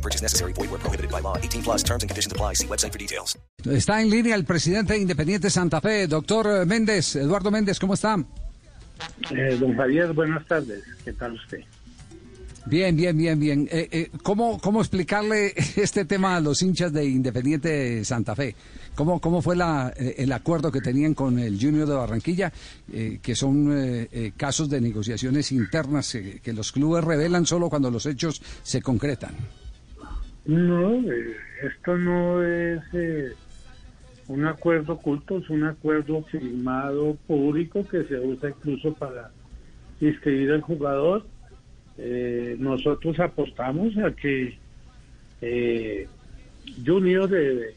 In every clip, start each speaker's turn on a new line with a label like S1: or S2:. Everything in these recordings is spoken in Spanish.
S1: No purchase necessary. Void where prohibited by law. 18 plus terms and conditions apply. See website for details.
S2: Está en línea el presidente Independiente Santa Fe, doctor Méndez, Eduardo Méndez, ¿cómo está?
S3: Eh, don Javier, buenas tardes. ¿Qué tal usted?
S2: Bien, bien, bien, bien. Eh, eh, ¿cómo, ¿Cómo explicarle este tema a los hinchas de Independiente Santa Fe? ¿Cómo, cómo fue la, eh, el acuerdo que tenían con el Junior de Barranquilla? Eh, que son eh, eh, casos de negociaciones internas eh, que los clubes revelan solo cuando los hechos se concretan.
S3: No, eh, esto no es eh, un acuerdo oculto, es un acuerdo firmado público que se usa incluso para inscribir al jugador. Eh, nosotros apostamos a que eh, Junior de,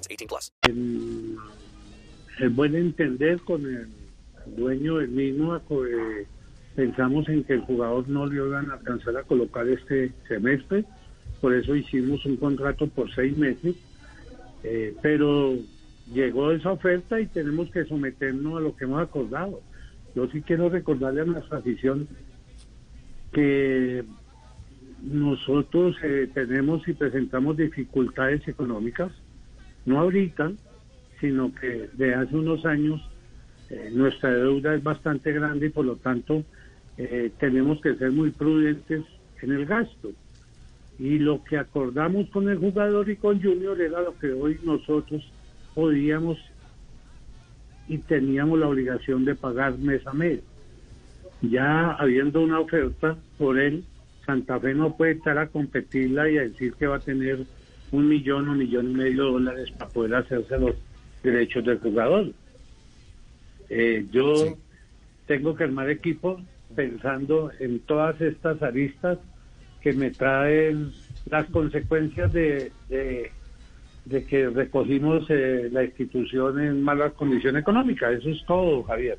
S1: 18 plus.
S3: el, el buen entender con el dueño del mismo, eh, pensamos en que el jugador no le iban a alcanzar a colocar este semestre, por eso hicimos un contrato por seis meses, eh, pero llegó esa oferta y tenemos que someternos a lo que hemos acordado. Yo sí quiero recordarle a nuestra afición que nosotros eh, tenemos y presentamos dificultades económicas, no ahorita, sino que de hace unos años eh, nuestra deuda es bastante grande y por lo tanto eh, tenemos que ser muy prudentes en el gasto. Y lo que acordamos con el jugador y con Junior era lo que hoy nosotros podíamos y teníamos la obligación de pagar mes a mes. Ya habiendo una oferta por él, Santa Fe no puede estar a competirla y a decir que va a tener un millón o millón y medio de dólares para poder hacerse los derechos del jugador. Eh, yo tengo que armar equipo pensando en todas estas aristas que me traen las consecuencias de, de, de que recogimos eh, la institución en mala condición económica. Eso es todo, Javier.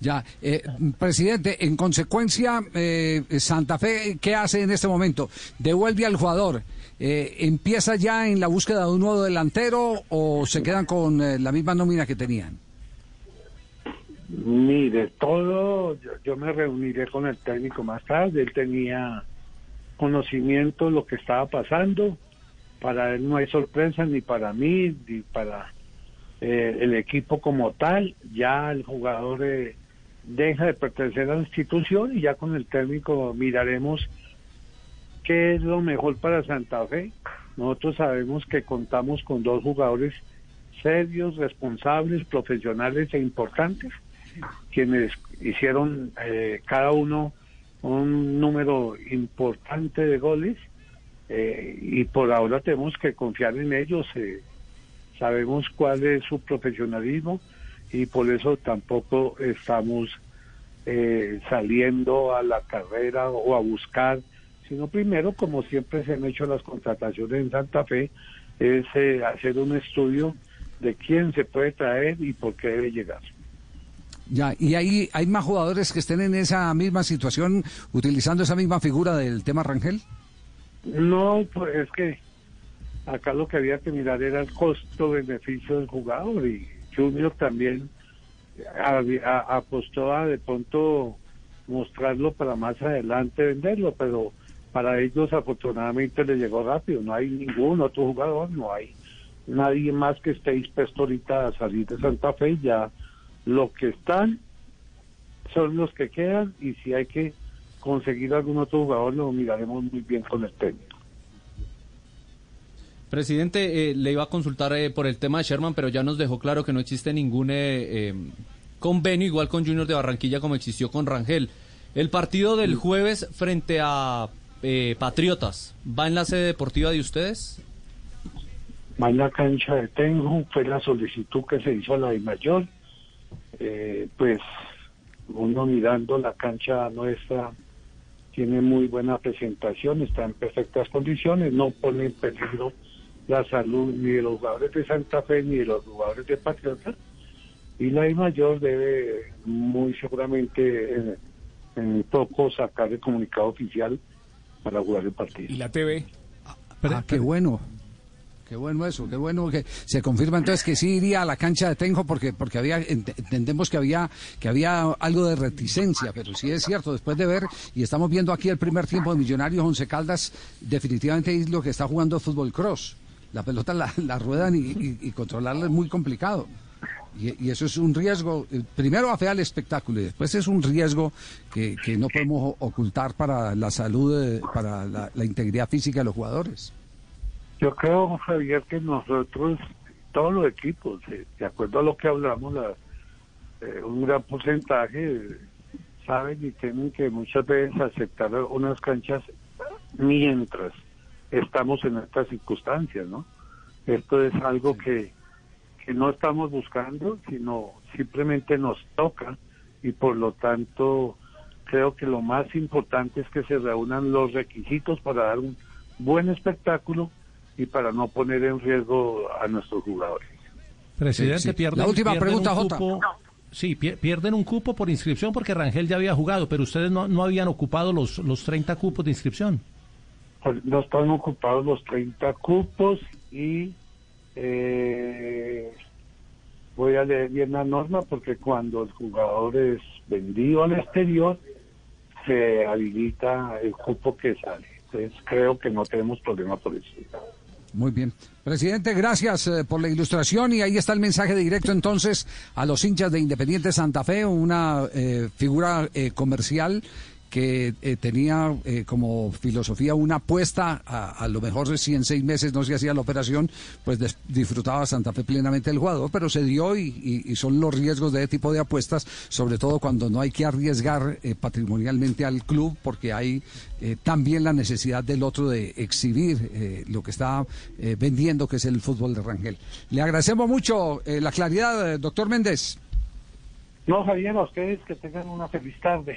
S2: Ya, eh, presidente, en consecuencia, eh, Santa Fe, ¿qué hace en este momento? ¿Devuelve al jugador? Eh, ¿Empieza ya en la búsqueda de un nuevo delantero o se quedan con eh, la misma nómina que tenían?
S3: Mire, todo, yo, yo me reuniré con el técnico más tarde, él tenía conocimiento de lo que estaba pasando, para él no hay sorpresa ni para mí, ni para eh, el equipo como tal, ya el jugador eh, deja de pertenecer a la institución y ya con el técnico miraremos qué es lo mejor para Santa Fe. Nosotros sabemos que contamos con dos jugadores serios, responsables, profesionales e importantes, quienes hicieron eh, cada uno un número importante de goles eh, y por ahora tenemos que confiar en ellos. eh, sabemos cuál es su profesionalismo y por eso tampoco estamos eh, saliendo a la carrera o a buscar, sino primero, como siempre se han hecho las contrataciones en Santa Fe, es eh, hacer un estudio de quién se puede traer y por qué debe llegar.
S2: Ya, y hay, hay más jugadores que estén en esa misma situación utilizando esa misma figura del tema Rangel.
S3: No, pues es que acá lo que había que mirar era el costo-beneficio del jugador y Junior también apostó a de pronto mostrarlo para más adelante venderlo, pero para ellos afortunadamente le llegó rápido, no hay ningún otro jugador, no hay nadie más que esté dispuesto ahorita a salir de Santa Fe, ya lo que están son los que quedan y si hay que conseguir algún otro jugador lo miraremos muy bien con el técnico.
S4: Presidente, eh, le iba a consultar eh, por el tema de Sherman, pero ya nos dejó claro que no existe ningún eh, eh, convenio igual con Junior de Barranquilla como existió con Rangel. El partido del jueves frente a eh, Patriotas, ¿va en la sede deportiva de ustedes?
S3: Va en la cancha de Tenjo, fue la solicitud que se hizo a la de mayor. Eh, pues uno mirando la cancha nuestra tiene muy buena presentación, está en perfectas condiciones, no pone en peligro la salud ni de los jugadores de Santa Fe ni de los jugadores de Patriota. Y la I mayor debe muy seguramente en, en poco sacar el comunicado oficial para jugar el partido.
S5: ¿Y la TV?
S2: Ah, qué bueno. Qué bueno eso, qué bueno que se confirma entonces que sí iría a la cancha de Tenjo porque porque había ent- entendemos que había que había algo de reticencia, pero sí es cierto, después de ver y estamos viendo aquí el primer tiempo de Millonarios Once Caldas, definitivamente es lo que está jugando fútbol cross. La pelota la, la ruedan y, controlarla es muy complicado. Y, eso es un riesgo, eh, primero afea el espectáculo y después es un riesgo que, que no podemos ocultar para la salud, eh, para la, integridad física de los jugadores.
S3: Yo creo, Javier, que nosotros, todos los equipos, eh, de acuerdo a lo que hablamos, la- un gran porcentaje saben y tienen que muchas veces aceptar unas canchas mientras estamos en estas circunstancias, ¿no? Esto es algo que, que no estamos buscando, sino simplemente nos toca y por lo tanto creo que lo más importante es que se reúnan los requisitos para dar un buen espectáculo y para no poner en riesgo a nuestros jugadores.
S6: Presidente,
S2: Sí, sí.
S6: pierden,
S2: La última
S6: pierden
S2: pregunta,
S6: un
S2: Jota.
S6: cupo- Sí, pier- pierden un cupo por inscripción porque Rangel ya había jugado, pero ustedes no, no habían ocupado los, los 30 cupos de inscripción.
S3: Pues No están ocupados los 30 cupos y eh, voy a leer bien la norma porque cuando el jugador es vendido al exterior se habilita el cupo que sale. Entonces creo que no tenemos problema por eso.
S2: Muy bien. Presidente, gracias eh, por la ilustración y ahí está el mensaje directo entonces a los hinchas de Independiente Santa Fe, una eh, figura eh, comercial que eh, tenía eh, como filosofía una apuesta, a, lo mejor si en seis meses no se hacía la operación, pues des- disfrutaba Santa Fe plenamente el jugador, pero se dio y, son los riesgos de este tipo de apuestas, sobre todo cuando no hay que arriesgar eh, patrimonialmente al club, porque hay eh, también la necesidad del otro de exhibir eh, lo que está eh, vendiendo, que es el fútbol de Rangel. Le agradecemos mucho la claridad, doctor Méndez.
S3: No, Javier, a ustedes que tengan una feliz tarde.